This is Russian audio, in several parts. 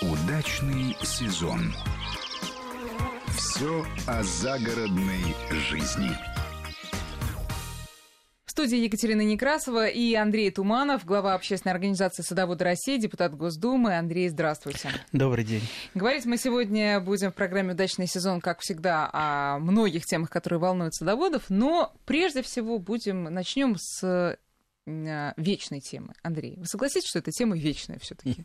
Удачный сезон. Все о загородной жизни. В студии Екатерина Некрасова и Андрей Туманов, глава общественной организации «Садоводы России», депутат Госдумы. Андрей, здравствуйте. Добрый день. Говорить мы сегодня будем в программе «Удачный сезон», как всегда, о многих темах, которые волнуют садоводов, но прежде всего будем начнем с вечной темы. Андрей, вы согласитесь, что эта тема вечная все-таки?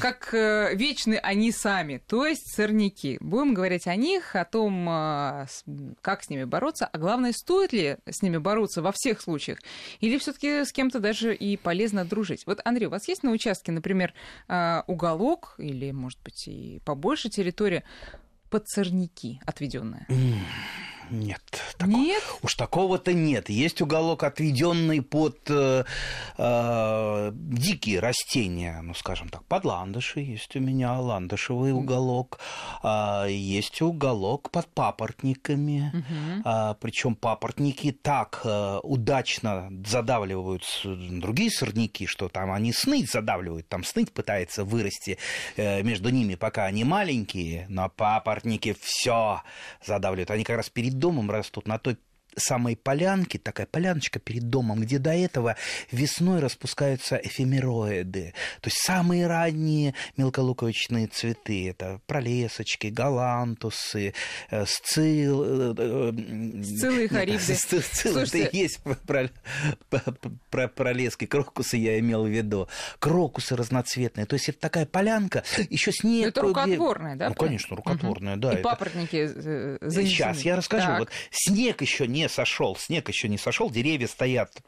Как э, вечны они сами, то есть сорняки. Будем говорить о них, о том, э, как с ними бороться, а главное, стоит ли с ними бороться во всех случаях, или все-таки с кем-то даже и полезно дружить. Вот, Андрей, у вас есть на участке, например, э, уголок или, может быть, и побольше территория под сорняки отведенная? Нет. Такого, нет? Уж такого-то нет. Есть уголок, отведенный под э, э, дикие растения, ну, скажем так, под ландыши. Есть у меня ландышевый уголок. Э, есть уголок под папоротниками. Мгм. А, причем папоротники так э, удачно задавливают другие сорняки, что там они сныть задавливают, там сныть пытается вырасти э, между ними, пока они маленькие, но папоротники все задавливают. Они как раз перед домом растут на той самой полянке, такая поляночка перед домом, где до этого весной распускаются эфемероиды, то есть самые ранние мелколуковичные цветы. Это пролесочки, галантусы, э, сцил... э, э, Сциллы и харибды. Слушайте- это и есть про, про- про пролески, крокусы я имел в виду. Крокусы разноцветные. То есть это такая полянка, еще снег. Это кое-где- рукотворная, да, Ну, конечно, рукотворная, да. и это- папоротники занесены. Сейчас я расскажу. Так. Вот снег еще не сошел, снег еще не сошел, деревья стоят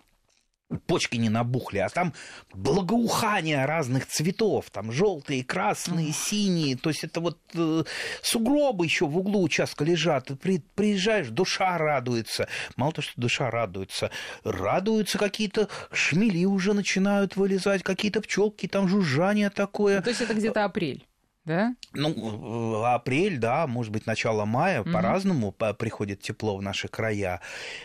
почки не набухли, а там благоухание разных цветов, там желтые, красные, синие, то есть это вот э, сугробы еще в углу участка лежат, Ты при- приезжаешь, душа радуется, мало того, что душа радуется, радуются какие-то шмели уже начинают вылезать, какие-то пчелки, там жужжание такое. Ну, То есть это где-то апрель, да? Ну, апрель, да, может быть, начало мая, Мгм. по-разному по- приходит тепло в наши края.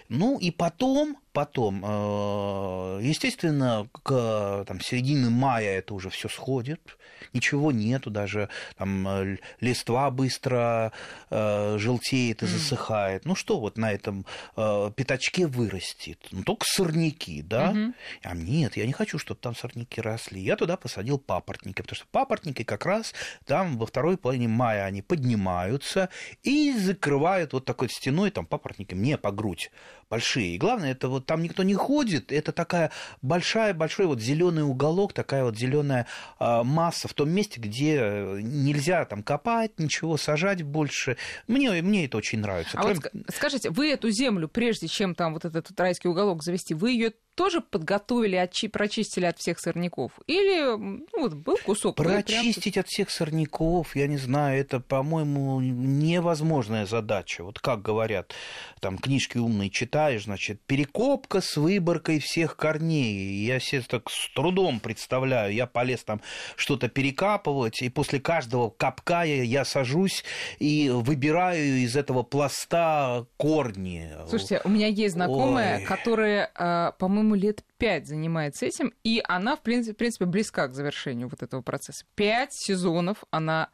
Ну, и потом, потом, э, естественно, к там, середине мая это уже все сходит, ничего нету, даже там листва быстро э, желтеет и засыхает. Ну, что вот на этом э, пятачке вырастет? Ну, только сорняки, да? А нет, я не хочу, чтобы там сорняки росли. Я туда посадил папоротники, потому что папоротники как раз там во второй половине мая они поднимаются и закрывают вот такой стеной, там папоротники мне по грудь большие. И главное, это вот там никто не ходит, это такая большая, большой вот зеленый уголок, такая вот зеленая масса в том месте, где э, нельзя там копать, ничего сажать больше. Мне, мне это очень нравится. А вот Кроме- ска- скажите, вы эту землю, прежде чем там вот этот вот райский уголок завести, вы ее тоже подготовили, отчи- прочистили от всех сорняков? Или ну, вот был кусок? прям тут- Прочистить от всех сорняков, я не знаю, это, по-моему, невозможная задача. Вот как говорят, там книжки умные читаешь, значит, перекопка с выборкой всех корней. Я себе так с трудом представляю, я полез там что-то перекапывать, и после каждого капка я, я сажусь и выбираю из этого пласта корни. Слушайте, у меня есть знакомая, Ой. которая, а, по-моему, лет пять занимается этим, и она, в принципе, в принципе, близка к завершению вот этого процесса. Пять сезонов она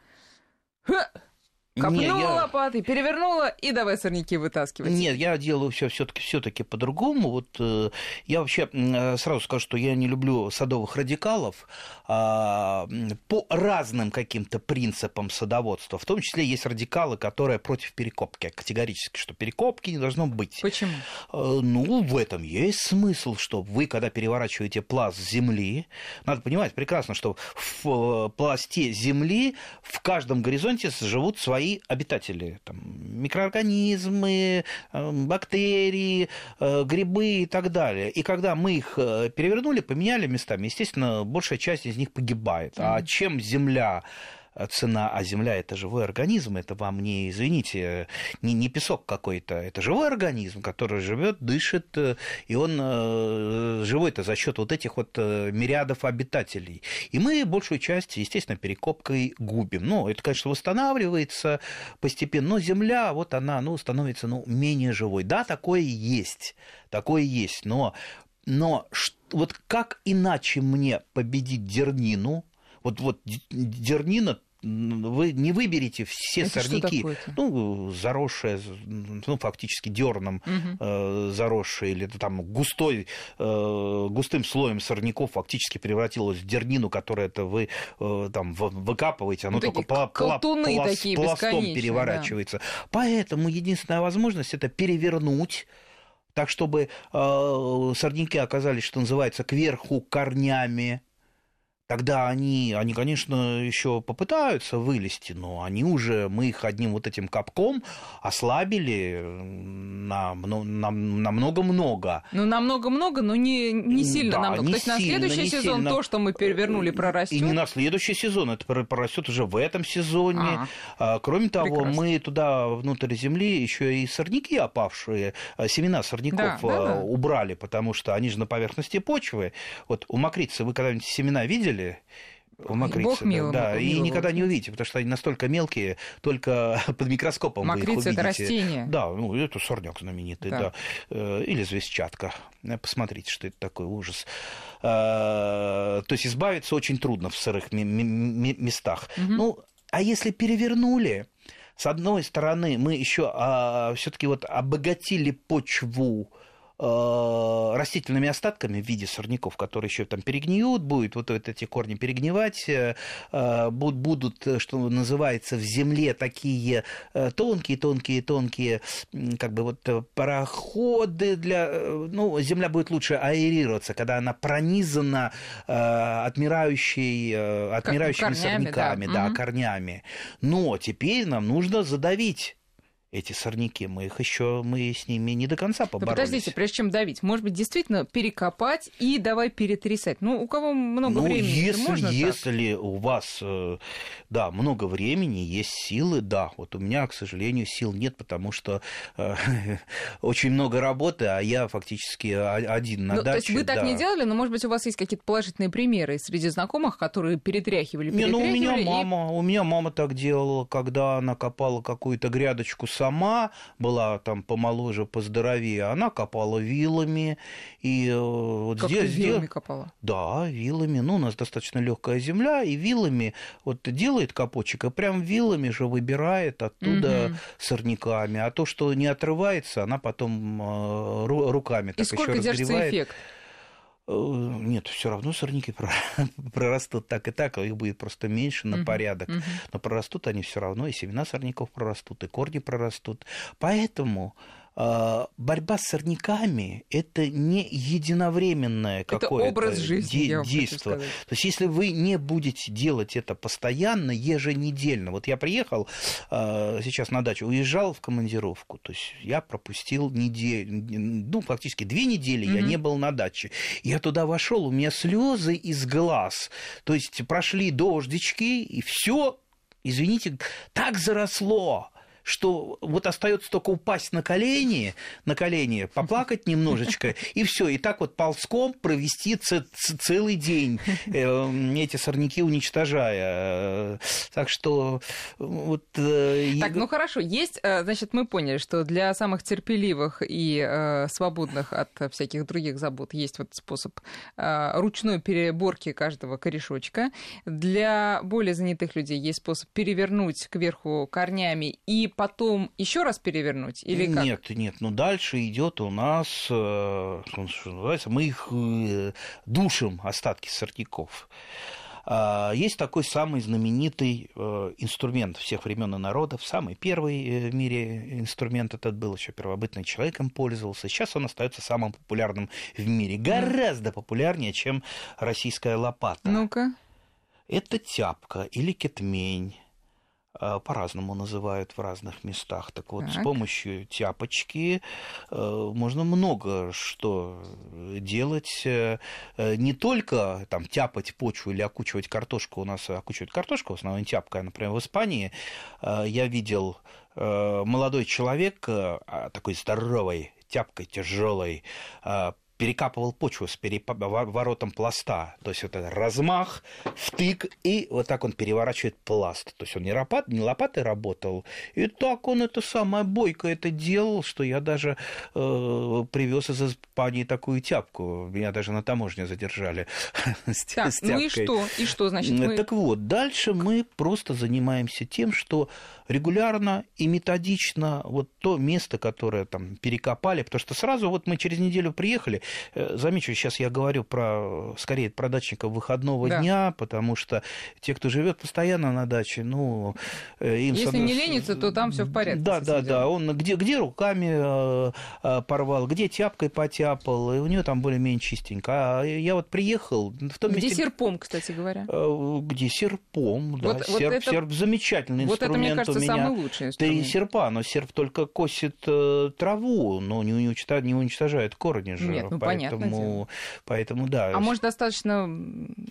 копнула Не, я- лопатой, перевернула и давай сорняки вытаскивать. Нет, я делаю все все-таки все-таки по-другому. Вот э, я вообще э, сразу скажу, что я не люблю садовых радикалов м, по разным каким-то принципам садоводства. В том числе есть радикалы, которые против перекопки, категорически, что перекопки не должно быть. Почему? Э, Ну, в этом есть смысл, что вы, когда переворачиваете пласт земли, надо понимать прекрасно, что в э, пласте земли в каждом горизонте живут свои обитатели. Там, микроорганизмы, э, бактерии, э, грибы и так далее. И когда мы их э, перевернули, поменяли местами, естественно, большая часть из них погибает. А чем земля цена, а Земля это живой организм, это вам не, извините, не, не песок какой-то, это живой организм, который живет, дышит, э, и он э, живой-то за счет вот этих вот э, мириадов обитателей. И мы большую часть, естественно, перекопкой губим. Ну, это, конечно, восстанавливается постепенно, но Земля, вот она, ну, становится, ну, менее живой. Да, такое есть, такое есть, но, но вот как иначе мне победить дернину, вот, вот дернина вы не выберете все Это сорняки. Ну, заросшие, ну, фактически дерном Мгм. э, заросшие, или там густой, э, густым слоем сорняков фактически превратилось в дернину, которую это вы э, там выкапываете, оно Ну, только пла- пла- такие пластом переворачивается. Поэтому единственная возможность это перевернуть так, чтобы э, сорняки оказались, что называется, кверху корнями. Тогда они, они, конечно, еще попытаются вылезти, но они уже, мы их одним вот этим капком ослабили на на- на много-много. Ну, намного-много, но не, не сильно Да, намного. не То есть на сильно, следующий не сезон сильно. то, что мы перевернули, прорастет. И не на следующий сезон, это прорастет уже в этом сезоне. А. А, Кроме того, Прекрасно. мы туда внутрь земли еще и сорняки опавшие, а, семена сорняков Да, да, а, да. убрали, потому что они же на поверхности почвы. Вот у мокрицы вы когда-нибудь семена видели? У мокрицы, Бог да, миловал, да, и никогда не увидите, потому что они настолько мелкие, только под микроскопом вы их Мокрица это увидите. растение. Да, ну это сорняк знаменитый, Да. да. Э, Или звездчатка. Э, Посмотрите, что это такое ужас. Э, То есть избавиться очень трудно в сырых местах. Мгм. Ну, а если перевернули, с одной стороны, мы еще все-таки вот обогатили почву растительными остатками в виде сорняков, которые еще там перегниют, будет вот эти корни перегнивать, э, э, буд- будут, э, что называется, в земле такие э, тонкие, тонкие, тонкие, м, как бы вот э, пароходы для, э, ну, земля будет лучше аэрироваться, когда она пронизана э, отмирающей, э, отмирающими корнями, сорняками, да. да, Мгм. корнями. Но теперь нам нужно задавить эти сорняки. Мы их еще, мы с ними не до конца Ну, поборолись. подождите, прежде чем давить, может быть, действительно перекопать и давай перетрясать. Ну, у кого много ну, времени, если, можно так? если у вас, э, да, много времени, есть силы, да. Вот у меня, к сожалению, сил нет, потому что э, очень много работы, а я фактически один на Ну, даче. то есть вы так не делали, но, может быть, у вас есть какие-то положительные примеры среди знакомых, которые перетряхивали, Не, ну у меня перетряхивали, и мама, у меня мама так делала, когда она копала какую-то грядочку сама, была там помоложе, поздоровее, она копала вилами и э, вот как здесь, вилами здесь- копала. Да, вилами. Ну, у нас достаточно легкая земля, и вилами вот делает капочек, и прям вилами же выбирает оттуда Мгм. сорняками. А то, что не отрывается, она потом э, ру- руками И так еще разгревает. эффект? Э, Нет, все равно сорняки про- прорастут так и так, а их будет просто меньше на порядок. мгм. Но прорастут они все равно, и семена сорняков прорастут, и корни прорастут. Поэтому борьба с сорняками – это не единовременное Это какое-то образ жизни, де- я сказать. То есть, если вы не будете делать это постоянно, еженедельно. Вот я приехал э, сейчас на дачу, уезжал в командировку. То есть, я пропустил неделю, ну, фактически две недели я Мгм. не был на даче. Я туда вошел, у меня слезы из глаз. То есть, прошли дождички, и все, извините, так заросло что вот остается только упасть на колени, на колени, поплакать немножечко, и все, и так вот ползком провести целый день, э, эти сорняки уничтожая. Так что вот... э, Так, ну хорошо, есть, э, значит, мы поняли, что для самых терпеливых и свободных от всяких других забот есть вот способ ручной переборки каждого корешочка. Для более занятых людей есть способ перевернуть кверху корнями и потом еще раз перевернуть или как? Нет, нет, ну дальше идет у нас, э, что называется, мы их э, душим, остатки сорняков. А, Есть такой самый знаменитый э, инструмент всех времен и народов, самый первый в мире инструмент этот был еще первобытный человеком пользовался. Сейчас он остается самым популярным в мире, гораздо популярнее, чем российская лопата. Ну-ка. Это тяпка или кетмень. А, По-разному называют в разных местах. Так вот, с Так. помощью тяпочки э, можно много что делать. Э, э, Не только там тяпать почву или окучивать картошку. У нас окучивают картошку, в основном тяпка, например, в Испании. э, Я видел э, молодой человек, э, такой здоровый, тяпкой тяжелой, перекапывал почву с переворотом пласта. То есть это размах, втык, и вот так он переворачивает пласт. То есть он не, лопат, не лопатой работал, и так он это самое бойко это делал, что я даже э, привез из Испании такую тяпку. Меня даже на таможне задержали. Так, ну и что? И что, значит, мы... Так вот, дальше мы просто занимаемся тем, что регулярно и методично вот то место, которое там перекопали, потому что сразу вот мы через неделю приехали, Э, замечу, сейчас я говорю про, скорее, про дачников выходного да. дня, потому что те, кто живет постоянно на даче, ну, э, им... Если не ленится, то там все в порядке. Да, да, да, он где, где руками э, порвал, где тяпкой потяпал, и у него там более-менее чистенько. А я вот приехал... В том где месте... серпом, кстати говоря. Где серпом, да. Вот, серп, вот это... серп замечательный вот инструмент. Вот это, мне кажется, самый лучший инструмент. Три серпа, но серп только косит траву, но не уничтожает корни же. Нет, ну поэтому, поэтому да. А может достаточно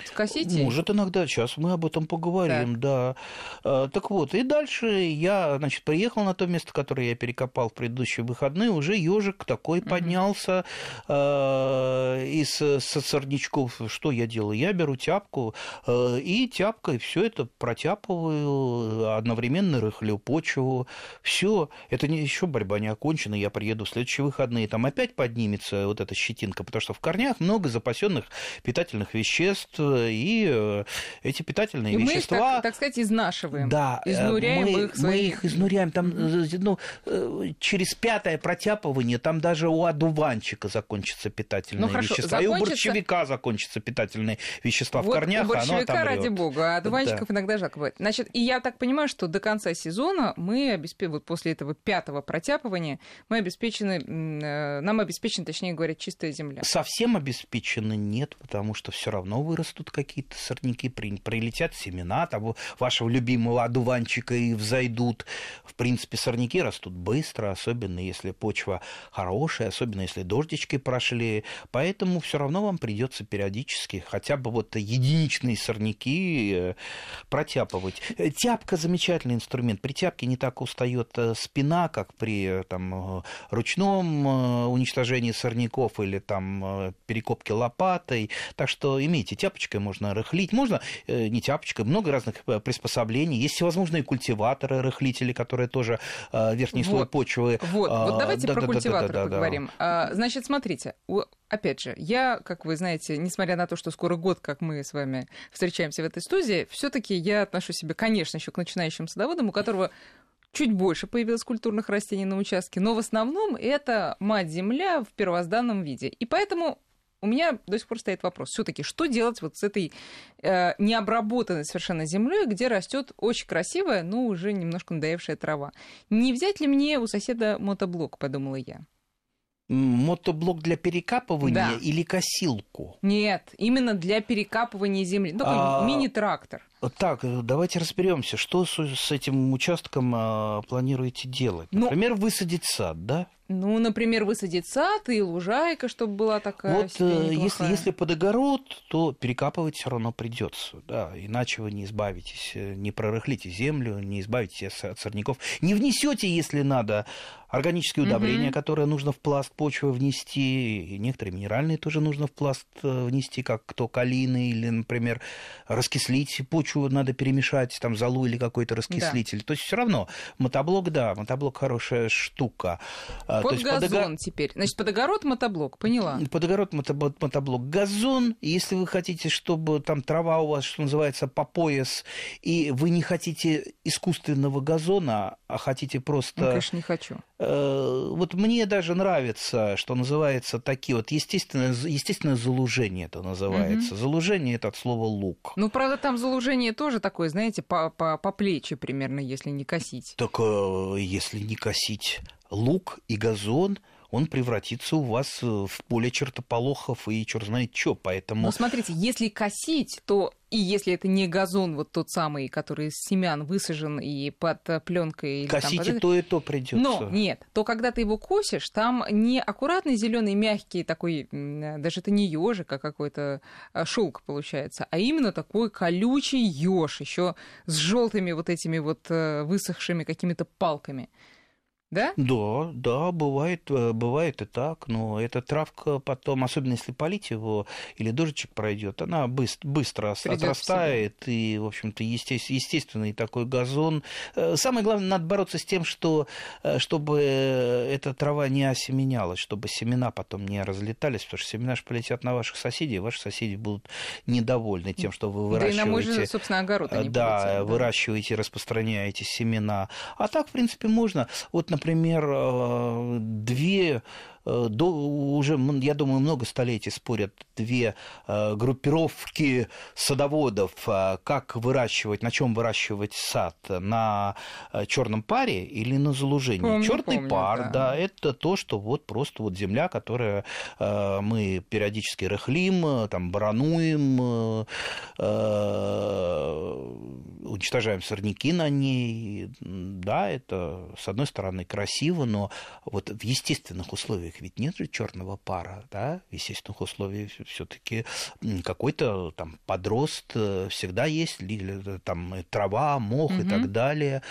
скосить? Может иногда, сейчас мы об этом поговорим, так. да. А, так вот, и дальше я, значит, приехал на то место, которое я перекопал в предыдущие выходные, уже ежик такой угу. поднялся э, из сорнячков. Что я делаю? Я беру тяпку э, и тяпкой все это протяпываю, одновременно рыхлю почву. Все, это не еще борьба не окончена. Я приеду в следующие выходные, там опять поднимется вот эта щетина щетинка, потому что в корнях много запасенных питательных веществ, и э, эти питательные и вещества... Мы их, так, так сказать, изнашиваем, да, э, изнуряем мы, их. Свои... Мы их изнуряем. Там, ну, э, через пятое протяпывание там даже у одуванчика закончатся питательные ну, хорошо, вещества, закончится... и у борщевика закончатся питательные вещества вот в корнях, у борщевика, оно ради бога, а одуванчиков да. иногда жалко бывает. Значит, и я так понимаю, что до конца сезона мы обеспечены, вот после этого пятого протяпывания, мы обеспечены, нам обеспечена, точнее говоря, чистая земля. Совсем обеспечены нет, потому что все равно вырастут какие-то сорняки, прилетят семена того вашего любимого одуванчика и взойдут. В принципе, сорняки растут быстро, особенно если почва хорошая, особенно если дождички прошли. Поэтому все равно вам придется периодически хотя бы вот единичные сорняки э, протяпывать. Э, тяпка замечательный инструмент. При тяпке не так устает э, спина, как при там, ручном уничтожении сорняков или там Э, перекопки лопатой. Так что имейте, тяпочкой можно рыхлить. Можно э, не тяпочкой, много разных э, приспособлений. Есть всевозможные культиваторы, рыхлители, которые тоже верхний вот, слой почвы. Вот, а, вот давайте да, про да, культиваторы да, поговорим. Да. Значит, смотрите, опять же, я, как вы знаете, несмотря на то, что скоро год, как мы с вами встречаемся в этой студии, все-таки я отношу себя, конечно, еще к начинающим садоводам, у которого чуть больше появилось культурных растений на участке, но в основном это мать-земля в первозданном виде. И поэтому у меня до сих пор стоит вопрос, все-таки, что делать вот с этой э, необработанной совершенно землей, где растет очень красивая, но уже немножко надоевшая трава. Не взять ли мне у соседа мотоблок, подумала я. Мотоблок для перекапывания да. или косилку? Нет, именно для перекапывания земли. Ну, такой а... мини-трактор. Так, давайте разберемся, что с этим участком а, планируете делать. Ну, Например, ну, высадить сад, да? Ну, например, высадить сад и лужайка, чтобы была такая. Вот э, если, если под огород, то перекапывать все равно придется, да, иначе вы не избавитесь, э, не прорыхлите землю, не избавитесь от сорняков, не внесете, если надо, органические удобрения, угу. которые нужно в пласт почвы внести, и некоторые минеральные тоже нужно в пласт э, внести, как то калины или, например, раскислить почву надо перемешать, там золу или какой-то раскислитель. Да. То есть все равно мотоблок, да, мотоблок хорошая штука. А, под То газон под... теперь. Значит, под огород мотоблок, поняла. Под огород мотоблок, мотоблок газон. Если вы хотите, чтобы там трава у вас, что называется, по пояс, и вы не хотите искусственного газона, а хотите просто... Ну, конечно, не хочу. Э, вот мне даже нравится, что называется такие вот естественное, естественное залужение это называется. Угу. Залужение это от слова лук. Ну, правда, там залужение тоже такое, знаете, по, по, по плечи примерно, если не косить. Так э, если не косить лук и газон, он превратится у вас э, в поле чертополохов и черт знает что, поэтому... Но смотрите, если косить, то и если это не газон, вот тот самый, который из семян высажен и под пленкой. Косите там, то и то придется. Но нет, то когда ты его косишь, там не аккуратный зеленый мягкий такой, даже это не ежик, а какой-то шелк получается, а именно такой колючий еж, еще с желтыми вот этими вот э, высохшими какими-то палками. Да? Да, да, бывает, э, бывает и так, но эта травка потом, особенно если полить его или дождичек пройдет, она быстро, быстро Придёт отрастает, и, в общем-то, есте- естественный такой газон. Э, Самое главное, надо бороться с тем, что, э, чтобы эта трава не осеменялась, чтобы семена потом не разлетались, потому что семена же полетят на ваших соседей, и ваши соседи будут недовольны тем, что вы Да и на мой же, выращиваете собственно, огород они да, полетят, да. выращиваете, распространяете семена. А так, в принципе, можно. Вот, например, э, две до, уже, я думаю, много столетий спорят две э, группировки садоводов, э, как выращивать, на чем выращивать сад, на черном паре или на залужении. Помню, Черный помню, пар, да. да, это то, что вот просто вот земля, которая э, мы периодически рыхлим, э, там барануем, э, э, уничтожаем сорняки на ней. Да, это с одной стороны красиво, но вот в естественных условиях ведь нет же черного пара, да, в естественных условиях все-таки какой-то там подрост э, всегда есть, ли- там э, трава, мох и Мгм. так далее.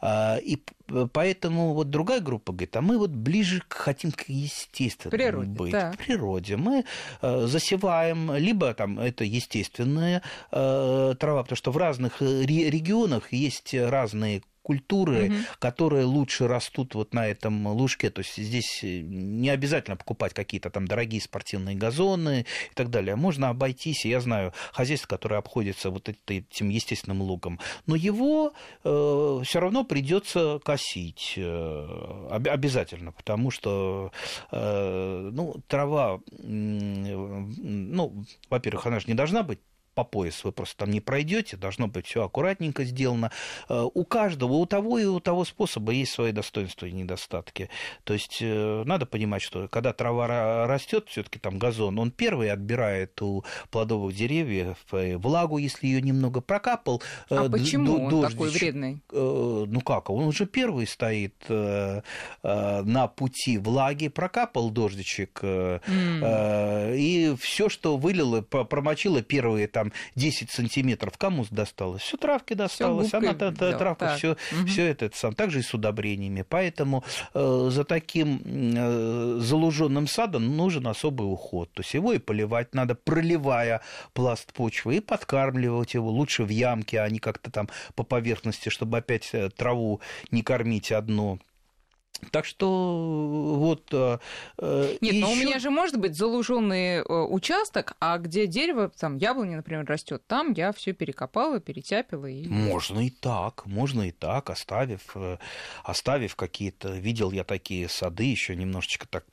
А, И п- поэтому вот другая группа говорит, а мы вот ближе к- хотим к естественному Природе, быть, да. к природе. Мы э, засеваем, либо там это естественная э, трава, потому что в разных э, ре- регионах есть разные культуры, Мгм. которые лучше растут вот на этом лужке. То есть здесь э, не обязательно покупать какие-то там дорогие спортивные газоны и так далее. Можно обойтись, я знаю хозяйство, которое обходится вот этим естественным луком, но его все равно придется косить э, об- обязательно, потому что э, ну, трава, м, ну, во-первых, она же не должна быть по пояс вы просто там не пройдете, должно быть все аккуратненько сделано. Э, У каждого, у того и у того способа есть свои достоинства и недостатки. То есть э, надо понимать, что когда трава растет, все-таки там газон, он первый отбирает у плодовых деревьев э, влагу, если ее немного прокапал. А почему он такой вредный? Ну как, он уже первый стоит на пути влаги, прокапал дождичек, э, и все, что вылило, промочило первые там 10 сантиметров, кому досталось? Все травке досталось, губкой она взял. травка Так. все, Мгм. все это, это сам, также и с удобрениями. Поэтому э, за таким э, залуженным садом нужен особый уход. То есть его и поливать надо, проливая пласт почвы, и подкармливать его лучше в ямке, а не как-то там по поверхности, чтобы опять э, траву не кормить одну. Так что вот... э, э, Нет, и но у меня же может быть залуженный э, участок, а где дерево, там яблони, например, растет, там я все перекопала, перетяпила и. Можно и так, можно и так, оставив, оставив какие-то, видел я такие сады, еще немножечко так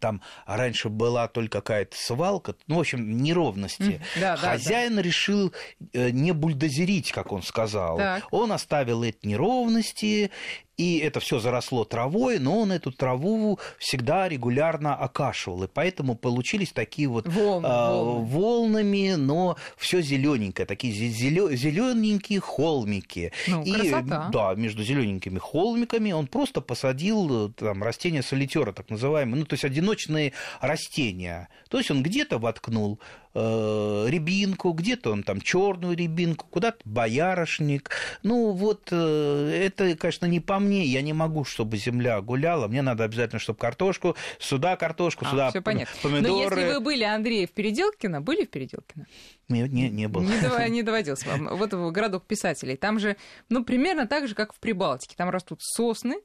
там раньше была только какая-то свалка, ну, в общем, неровности. Да, да, да. Хозяин решил э, не бульдозерить, как он сказал. Так. Он оставил эти неровности, и это все заросло травой, но он эту траву всегда регулярно окашивал. И поэтому получились такие вот Волны, волны. волнами, но все зелененькое, такие зелененькие холмики. Ну, и красота. да, между зелененькими холмиками он просто посадил э, там растения солитера, так называемые, ну то есть одиночные растения. То есть он где-то воткнул э, рябинку, где-то он там черную рябинку, куда-то боярышник. Ну вот э, это, конечно, не по мне. Я не могу, чтобы земля гуляла. Мне надо обязательно, чтобы картошку, сюда картошку, сюда все А, понятно. помидоры. Но если вы были, Андрей, в Переделкино, были в Переделкино? Не, не, не было. Не, дова- не доводился вам. Вот городок писателей. Там же, ну, примерно так же, как в Прибалтике. Там растут сосны,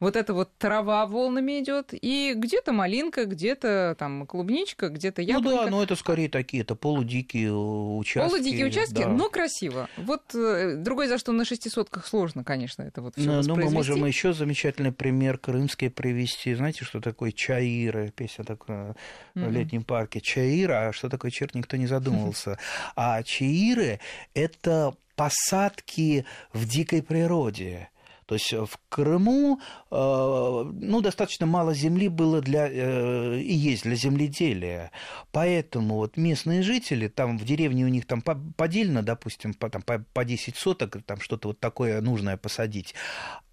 вот эта вот трава волнами идет, и где-то малинка, где-то там клубничка, где-то Ну яблонька. да, но это скорее такие, это полудикие участки. Полудикие участки, да. но красиво. Вот э, другое за что на шести сотках сложно, конечно, это вот все Ну, ну, мы можем еще замечательный пример крымский привести. Знаете, что такое чаиры? Песня такая в Мгм. летнем парке. Чаира, а что такое чаир, никто не задумывался. А чаиры – это посадки в дикой природе. То есть в Крыму э, ну, достаточно мало земли было для, э, и есть для земледелия. Поэтому вот местные жители, там в деревне у них там по- подельно, допустим, по, там, по, по 10 соток, там что-то вот такое нужное посадить.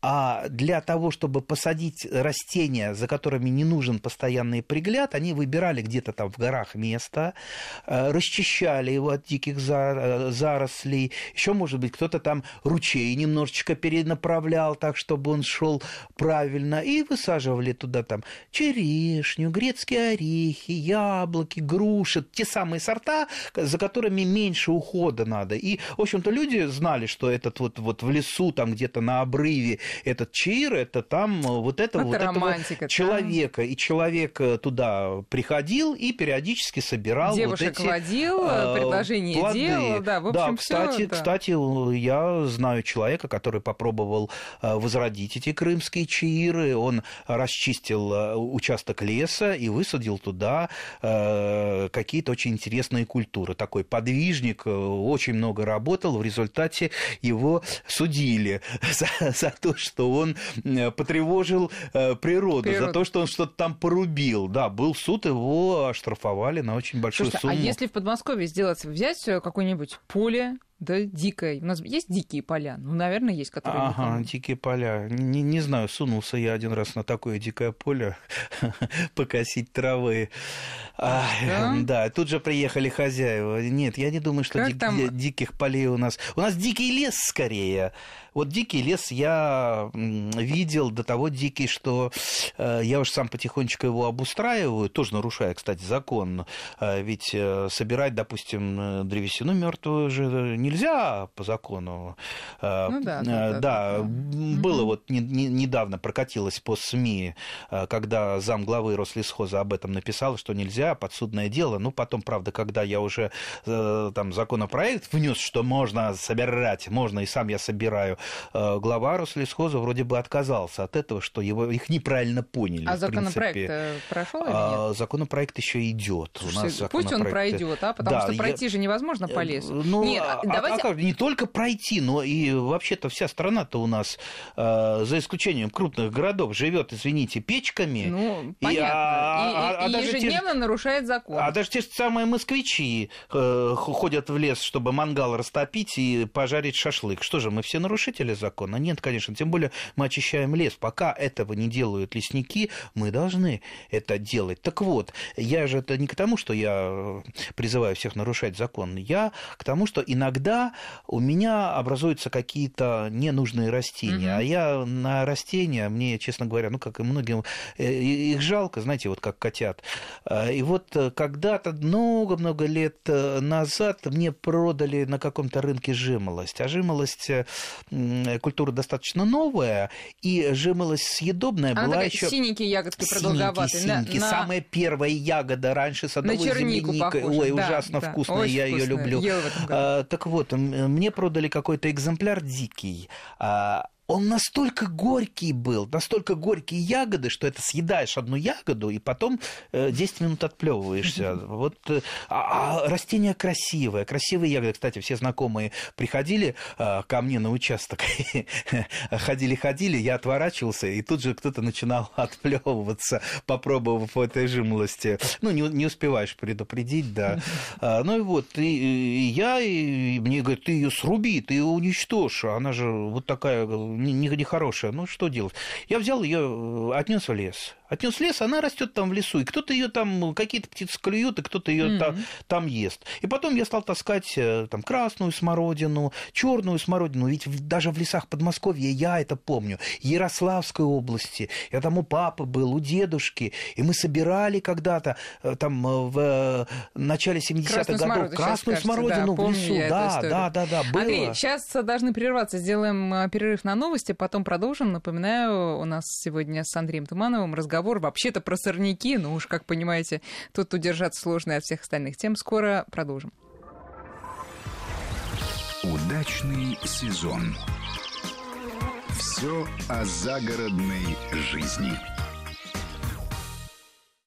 А для того, чтобы посадить растения, за которыми не нужен постоянный пригляд, они выбирали где-то там в горах место, э, расчищали его от диких за- э, зарослей. Еще, может быть, кто-то там ручей немножечко перенаправлял распылял так, чтобы он шел правильно, и высаживали туда там черешню, грецкие орехи, яблоки, груши, те самые сорта, за которыми меньше ухода надо. И, в общем-то, люди знали, что этот вот, вот в лесу, там где-то на обрыве, этот чир, это там вот это, Это вот этого романтика, да. человека. И человек э, туда приходил и периодически собирал Девушек вот эти водил, э, предложение плоды. делал, да, в общем, всё, кстати, да. кстати, я знаю человека, который попробовал э, возродить эти крымские чаиры. Он расчистил э, участок леса и высадил туда э, какие-то очень интересные культуры. Такой подвижник, э, очень много работал. В результате его судили за, за то, что он э, потревожил э, природу, за Природу. то, что он что-то там порубил. Да, был суд, его оштрафовали на очень большую Слушайте, сумму. а если в Подмосковье сделать, взять э, какое-нибудь поле, да, дикое, у нас есть дикие поля? Ну, наверное, есть, которые... Ага, выполнены. дикие поля. Не, не знаю, сунулся я один раз на такое дикое поле покосить травы. А, да? да, тут же приехали хозяева. Нет, я не думаю, что дик- там? ди- диких полей у нас. У нас дикий лес скорее. Вот дикий лес я видел до того дикий, что э, я уж сам потихонечку его обустраиваю, тоже нарушая, кстати, закон. Э, Ведь э, собирать, допустим, древесину мертвую же нельзя по закону. Ну да, да, да, да. было вот не- не- недавно прокатилось по СМИ, когда зам главы Рослесхоза об этом написал, что нельзя, подсудное дело. Ну, потом, правда, когда я уже там законопроект внес, что можно собирать, можно и сам я собираю, глава Рослесхоза вроде бы отказался от этого, что его, их неправильно поняли. А законопроект принципе. прошел или нет? А, законопроект еще идет. У нас Слушайте, Пусть он законопроект- пройдет, а? Потому Да, что я- пройти же невозможно по лесу. ну, Нет, а- а давайте... как? не только пройти, но и вообще-то вся страна-то у нас, э, за исключением крупных городов, живет, извините, печками. Ну, И, понятно. а- И- а- и, а и те же- ежедневно нарушает закон. А даже те же самые москвичи э, ходят в лес, чтобы мангал растопить и пожарить шашлык. Что же, мы все нарушители закона? Нет, конечно. Тем более мы очищаем лес. Пока этого не делают лесники, мы должны это делать. Так вот, я же это не к тому, что я э, призываю всех нарушать закон. Я к тому, что иногда у меня образуются какие-то ненужные растения. Мгм. А я на растения, мне, честно говоря, ну, как и многим, э, их жалко, знаете, вот как котят. А, И вот э, когда-то много-много лет назад мне продали на каком-то рынке жимолость. А жимолость культура достаточно новая, и жимолость съедобная Она была такая еще... синенькие ягодки продолговатые. На- Синенькие, на- Самая первая ягода раньше садовой чернику земляника. Ой, да, ужасно да. вкусная, Очень я ее люблю. А, так вот, мне продали какой-то экземпляр дикий. А, он настолько горький был, настолько горькие ягоды, что это съедаешь одну ягоду и потом э, 10 минут отплевываешься. Вот, э, а, а растение красивое, красивые ягоды. Кстати, все знакомые приходили э, ко мне на участок, ходили-ходили, я отворачивался, и тут же кто-то начинал отплевываться, попробовав этой жимолости. Ну, не, не успеваешь предупредить, да. А, Ну и вот, и, и я, и мне говорят, ты ее сруби, ты ее уничтожь, она же вот такая нехорошая. Ну, что делать? Я взял ее, отнес в лес. Отнес в лес, она растет там в лесу, и кто-то ее там, какие-то птицы клюют, и кто-то ее Мгм. там ест. И потом я стал таскать э, там красную смородину, черную смородину. Ведь даже в лесах Подмосковья я это помню. Ярославской области. Я там у папы был, у дедушки. И мы собирали когда-то э, там э, в э, начале 70-х Красную годов красную смородину да, в лесу. Да, да, да, да, было. Андрей, сейчас должны прерваться. Сделаем э, перерыв на новости, потом продолжим. Напоминаю, у нас сегодня с Андреем Тумановым разговор вообще-то про сорняки. Ну уж, как понимаете, тут удержаться сложно от всех остальных тем. Скоро продолжим. Удачный сезон. Все о загородной жизни.